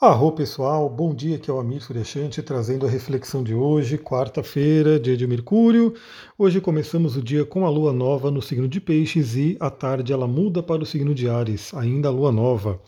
Arro pessoal, bom dia, aqui é o Amir Suryashanti trazendo a reflexão de hoje, quarta-feira, dia de Mercúrio. Hoje começamos o dia com a lua nova no signo de Peixes e à tarde ela muda para o signo de Ares, ainda a lua nova.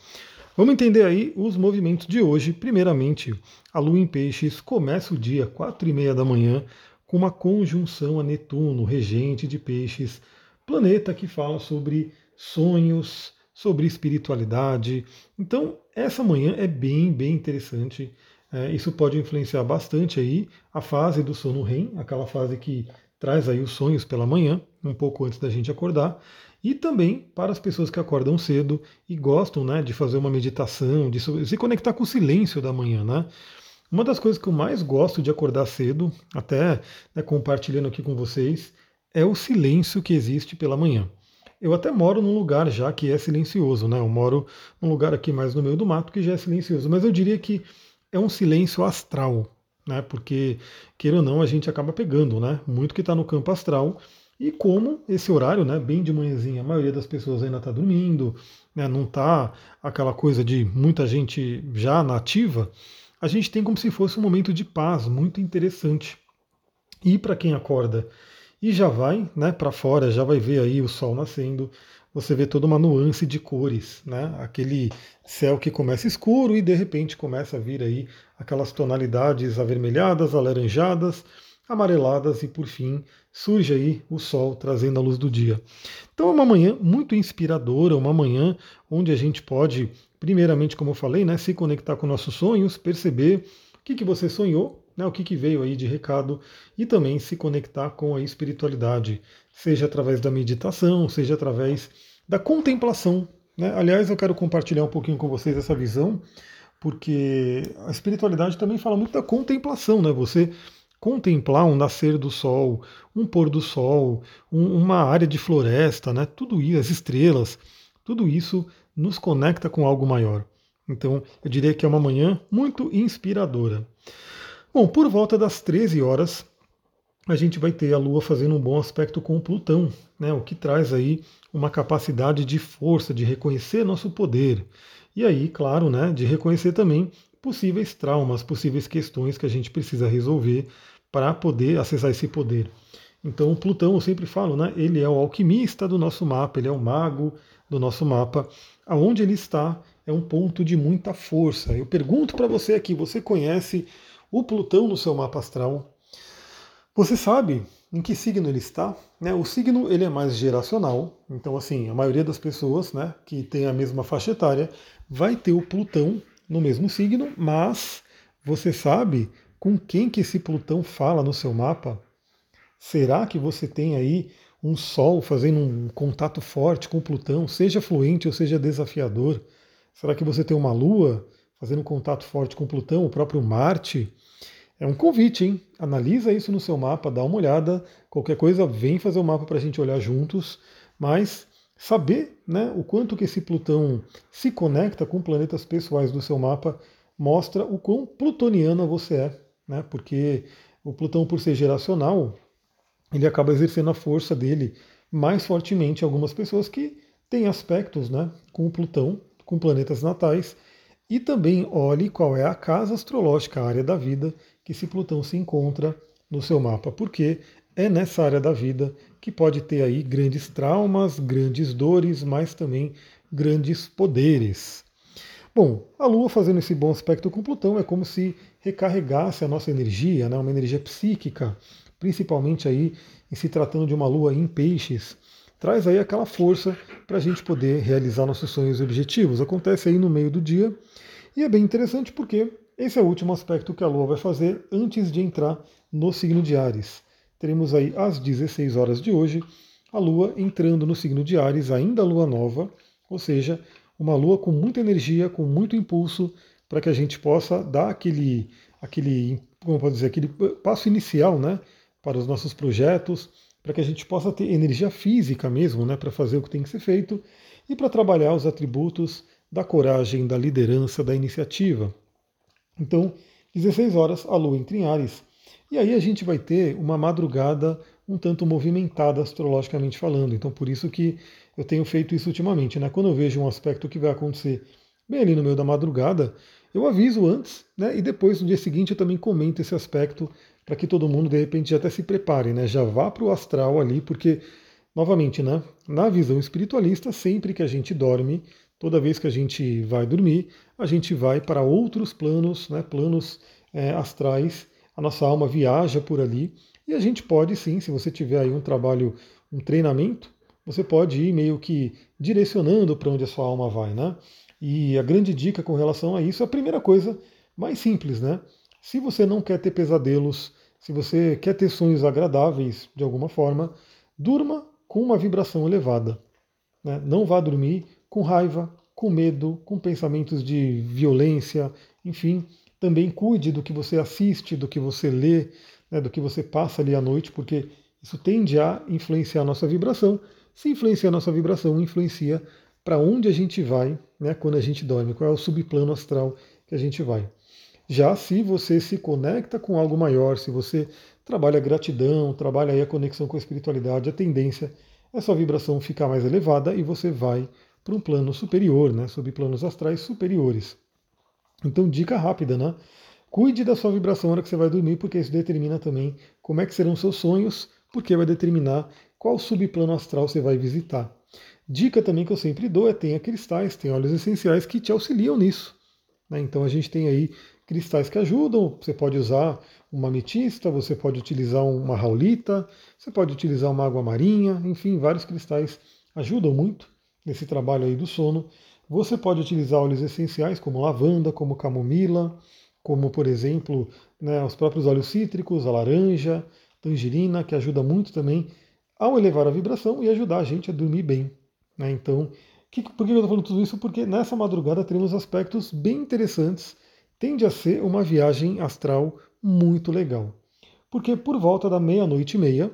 Vamos entender aí os movimentos de hoje. Primeiramente, a lua em Peixes começa o dia, quatro e meia da manhã, com uma conjunção a Netuno, regente de Peixes, planeta que fala sobre sonhos, sobre espiritualidade. Então, essa manhã é bem, bem interessante. É, isso pode influenciar bastante aí a fase do sono REM, aquela fase que traz aí os sonhos pela manhã, um pouco antes da gente acordar. E também para as pessoas que acordam cedo e gostam né, de fazer uma meditação, de se conectar com o silêncio da manhã. Né? Uma das coisas que eu mais gosto de acordar cedo, até né, compartilhando aqui com vocês, é o silêncio que existe pela manhã. Eu até moro num lugar já que é silencioso, né? Eu moro num lugar aqui mais no meio do mato que já é silencioso, mas eu diria que é um silêncio astral, né? Porque, queira ou não, a gente acaba pegando, né? Muito que está no campo astral. E como esse horário, né, bem de manhãzinha, a maioria das pessoas ainda está dormindo, né, não está aquela coisa de muita gente já nativa, a gente tem como se fosse um momento de paz muito interessante. E para quem acorda e já vai né, para fora, já vai ver aí o sol nascendo, você vê toda uma nuance de cores, né? Aquele céu que começa escuro e de repente começa a vir aí aquelas tonalidades avermelhadas, alaranjadas, amareladas e por fim surge aí o sol trazendo a luz do dia. Então é uma manhã muito inspiradora, uma manhã onde a gente pode, primeiramente, como eu falei, né, se conectar com nossos sonhos, perceber o que, que você sonhou né, o que, que veio aí de recado e também se conectar com a espiritualidade, seja através da meditação, seja através da contemplação. Né? Aliás, eu quero compartilhar um pouquinho com vocês essa visão, porque a espiritualidade também fala muito da contemplação, né? Você contemplar um nascer do sol, um pôr do sol, um, uma área de floresta, né? Tudo isso, as estrelas, tudo isso nos conecta com algo maior. Então, eu diria que é uma manhã muito inspiradora. Bom, por volta das 13 horas, a gente vai ter a Lua fazendo um bom aspecto com Plutão, né, o que traz aí uma capacidade de força, de reconhecer nosso poder. E aí, claro, né, de reconhecer também possíveis traumas, possíveis questões que a gente precisa resolver para poder acessar esse poder. Então, Plutão, eu sempre falo, né, ele é o alquimista do nosso mapa, ele é o mago do nosso mapa. Aonde ele está é um ponto de muita força. Eu pergunto para você aqui, você conhece o Plutão no seu mapa astral. Você sabe em que signo ele está? Né? O signo ele é mais geracional, então assim, a maioria das pessoas né, que tem a mesma faixa etária vai ter o Plutão no mesmo signo, mas você sabe com quem que esse Plutão fala no seu mapa? Será que você tem aí um Sol fazendo um contato forte com Plutão, seja fluente ou seja desafiador? Será que você tem uma Lua fazendo contato forte com Plutão, o próprio Marte. É um convite, hein? Analisa isso no seu mapa, dá uma olhada. Qualquer coisa, vem fazer o mapa para a gente olhar juntos. Mas saber né, o quanto que esse Plutão se conecta com planetas pessoais do seu mapa mostra o quão plutoniana você é. Né? Porque o Plutão, por ser geracional, ele acaba exercendo a força dele mais fortemente em algumas pessoas que têm aspectos né, com o Plutão, com planetas natais, e também olhe qual é a casa astrológica, a área da vida, que esse Plutão se encontra no seu mapa, porque é nessa área da vida que pode ter aí grandes traumas, grandes dores, mas também grandes poderes. Bom, a Lua fazendo esse bom aspecto com Plutão é como se recarregasse a nossa energia, né, uma energia psíquica, principalmente aí em se tratando de uma Lua em peixes, traz aí aquela força para a gente poder realizar nossos sonhos e objetivos. Acontece aí no meio do dia e é bem interessante porque esse é o último aspecto que a Lua vai fazer antes de entrar no signo de Ares. Teremos aí às 16 horas de hoje a Lua entrando no signo de Ares, ainda a Lua nova, ou seja, uma Lua com muita energia, com muito impulso, para que a gente possa dar aquele, aquele, como pode dizer, aquele passo inicial, né, para os nossos projetos, para que a gente possa ter energia física mesmo, né, para fazer o que tem que ser feito e para trabalhar os atributos da coragem, da liderança, da iniciativa. Então, 16 horas, a Lua entra em Ares. E aí a gente vai ter uma madrugada um tanto movimentada astrologicamente falando. Então, por isso que eu tenho feito isso ultimamente. Né? Quando eu vejo um aspecto que vai acontecer bem ali no meio da madrugada, eu aviso antes, né? E depois, no dia seguinte, eu também comento esse aspecto para que todo mundo, de repente, até se prepare, né? Já vá para o astral ali, porque, novamente, né? Na visão espiritualista, sempre que a gente dorme, toda vez que a gente vai dormir, a gente vai para outros planos, né? Planos é, astrais. A nossa alma viaja por ali e a gente pode sim, se você tiver aí um trabalho, um treinamento, você pode ir meio que direcionando para onde a sua alma vai, né? E a grande dica com relação a isso, a primeira coisa mais simples, né? Se você não quer ter pesadelos, se você quer ter sonhos agradáveis de alguma forma, durma com uma vibração elevada. Né? Não vá dormir com raiva, com medo, com pensamentos de violência, enfim. Também cuide do que você assiste, do que você lê, né, do que você passa ali à noite, porque isso tende a influenciar a nossa vibração se influencia a nossa vibração, influencia para onde a gente vai né, quando a gente dorme, qual é o subplano astral que a gente vai. Já se você se conecta com algo maior, se você trabalha gratidão, trabalha aí a conexão com a espiritualidade, a tendência é sua vibração ficar mais elevada e você vai para um plano superior, né, subplanos astrais superiores. Então, dica rápida, né? Cuide da sua vibração na hora que você vai dormir, porque isso determina também como é que serão seus sonhos, porque vai determinar qual subplano astral você vai visitar. Dica também que eu sempre dou é tenha cristais, tem óleos essenciais que te auxiliam nisso. Né? Então a gente tem aí cristais que ajudam, você pode usar uma ametista, você pode utilizar uma raulita, você pode utilizar uma água marinha, enfim, vários cristais ajudam muito nesse trabalho aí do sono. Você pode utilizar óleos essenciais como lavanda, como camomila, como por exemplo né, os próprios óleos cítricos, a laranja, tangerina, que ajuda muito também ao elevar a vibração e ajudar a gente a dormir bem. Né? Então, que, por que eu estou falando tudo isso? Porque nessa madrugada teremos aspectos bem interessantes. Tende a ser uma viagem astral muito legal. Porque por volta da meia-noite e meia,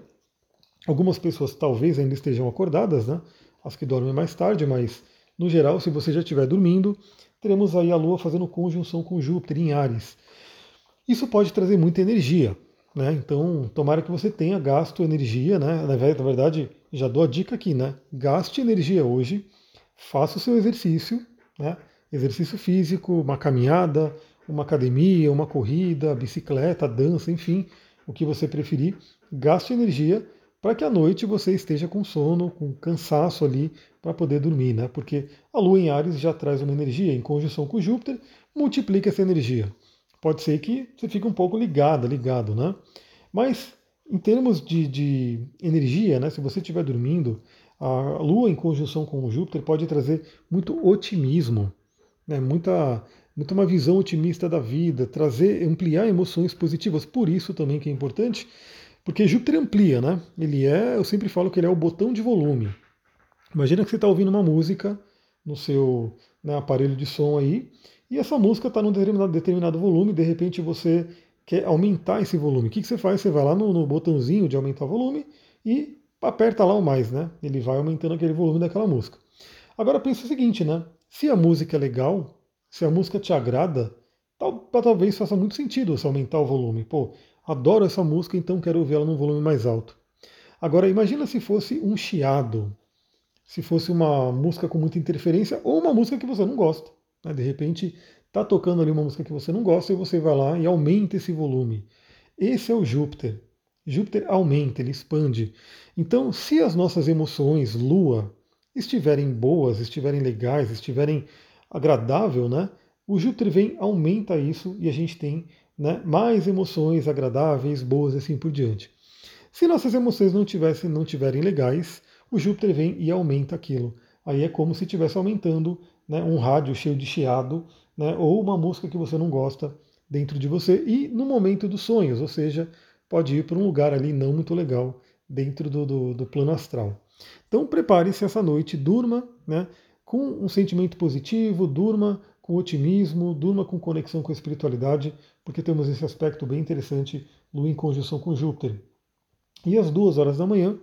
algumas pessoas talvez ainda estejam acordadas, né? as que dormem mais tarde, mas no geral, se você já estiver dormindo, teremos aí a Lua fazendo conjunção com Júpiter em Ares. Isso pode trazer muita energia, né? Então, tomara que você tenha gasto energia, né? Na verdade, já dou a dica aqui, né? Gaste energia hoje, faça o seu exercício, né? Exercício físico, uma caminhada, uma academia, uma corrida, bicicleta, dança, enfim, o que você preferir. Gaste energia para que à noite você esteja com sono, com cansaço ali para poder dormir, né? Porque a Lua em Ares já traz uma energia em conjunção com Júpiter, multiplica essa energia pode ser que você fique um pouco ligado, ligado, né? Mas em termos de, de energia, né, se você estiver dormindo, a Lua em conjunção com Júpiter pode trazer muito otimismo, né, muita, muita uma visão otimista da vida, trazer, ampliar emoções positivas. Por isso também que é importante, porque Júpiter amplia, né? Ele é, eu sempre falo que ele é o botão de volume. Imagina que você está ouvindo uma música no seu né, aparelho de som aí, e essa música está num determinado, determinado volume, de repente você quer aumentar esse volume. O que, que você faz? Você vai lá no, no botãozinho de aumentar o volume e aperta lá o mais, né? Ele vai aumentando aquele volume daquela música. Agora pensa o seguinte, né? Se a música é legal, se a música te agrada, tal, talvez faça muito sentido você aumentar o volume. Pô, adoro essa música, então quero ouvir ela num volume mais alto. Agora imagina se fosse um chiado, se fosse uma música com muita interferência ou uma música que você não gosta. Né? De repente, está tocando ali uma música que você não gosta e você vai lá e aumenta esse volume. Esse é o Júpiter. Júpiter aumenta, ele expande. Então, se as nossas emoções, Lua, estiverem boas, estiverem legais, estiverem agradável, né? O Júpiter vem, aumenta isso e a gente tem né, mais emoções agradáveis, boas e assim por diante. Se nossas emoções não, tivessem, não tiverem legais, o Júpiter vem e aumenta aquilo. Aí é como se estivesse aumentando né, um rádio cheio de chiado, né, ou uma música que você não gosta dentro de você, e no momento dos sonhos, ou seja, pode ir para um lugar ali não muito legal dentro do, do, do plano astral. Então prepare-se essa noite, durma né, com um sentimento positivo, durma com otimismo, durma com conexão com a espiritualidade, porque temos esse aspecto bem interessante, Lua em conjunção com Júpiter. E às duas horas da manhã,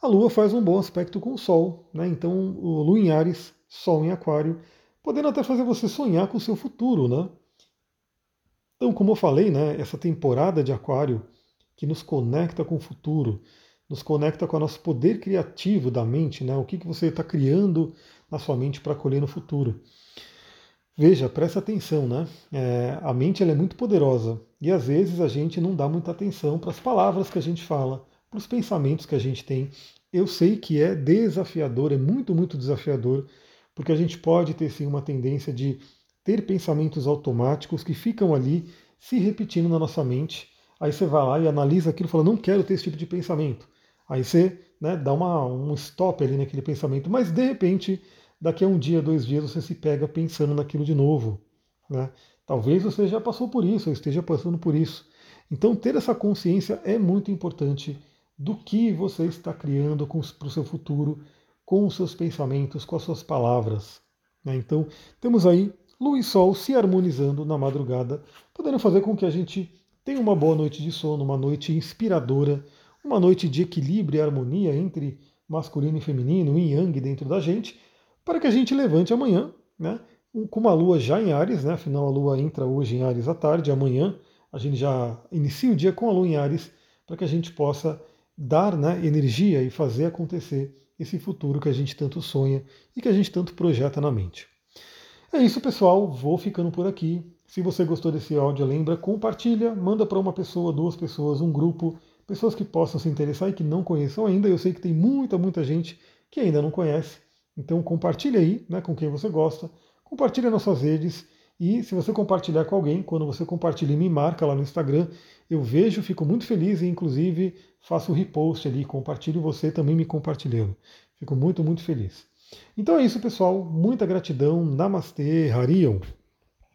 a Lua faz um bom aspecto com o Sol, né? então Lua em Ares Sol em Aquário, podendo até fazer você sonhar com o seu futuro, né? Então, como eu falei, né, essa temporada de Aquário que nos conecta com o futuro, nos conecta com o nosso poder criativo da mente, né? O que, que você está criando na sua mente para colher no futuro. Veja, presta atenção, né? É, a mente ela é muito poderosa e às vezes a gente não dá muita atenção para as palavras que a gente fala, para os pensamentos que a gente tem. Eu sei que é desafiador, é muito, muito desafiador, porque a gente pode ter sim uma tendência de ter pensamentos automáticos que ficam ali se repetindo na nossa mente. Aí você vai lá e analisa aquilo e fala, não quero ter esse tipo de pensamento. Aí você né, dá uma, um stop ali naquele pensamento, mas de repente daqui a um dia, dois dias, você se pega pensando naquilo de novo. Né? Talvez você já passou por isso, ou esteja passando por isso. Então, ter essa consciência é muito importante do que você está criando para o seu futuro, com os seus pensamentos, com as suas palavras. Né? Então, temos aí Lua e Sol se harmonizando na madrugada, podendo fazer com que a gente tenha uma boa noite de sono, uma noite inspiradora, uma noite de equilíbrio e harmonia entre masculino e feminino, yin yang dentro da gente, para que a gente levante amanhã, né, com uma lua já em Ares, né, afinal a lua entra hoje em Ares à tarde, amanhã a gente já inicia o dia com a lua em Ares, para que a gente possa dar né, energia e fazer acontecer esse futuro que a gente tanto sonha e que a gente tanto projeta na mente. É isso, pessoal. Vou ficando por aqui. Se você gostou desse áudio, lembra, compartilha, manda para uma pessoa, duas pessoas, um grupo, pessoas que possam se interessar e que não conheçam ainda. Eu sei que tem muita, muita gente que ainda não conhece. Então compartilhe aí né, com quem você gosta, compartilhe nas suas redes e se você compartilhar com alguém, quando você compartilha e me marca lá no Instagram, eu vejo, fico muito feliz e inclusive faço o repost ali, compartilho você também me compartilhando. Fico muito, muito feliz. Então é isso, pessoal. Muita gratidão. Namastê, Harion.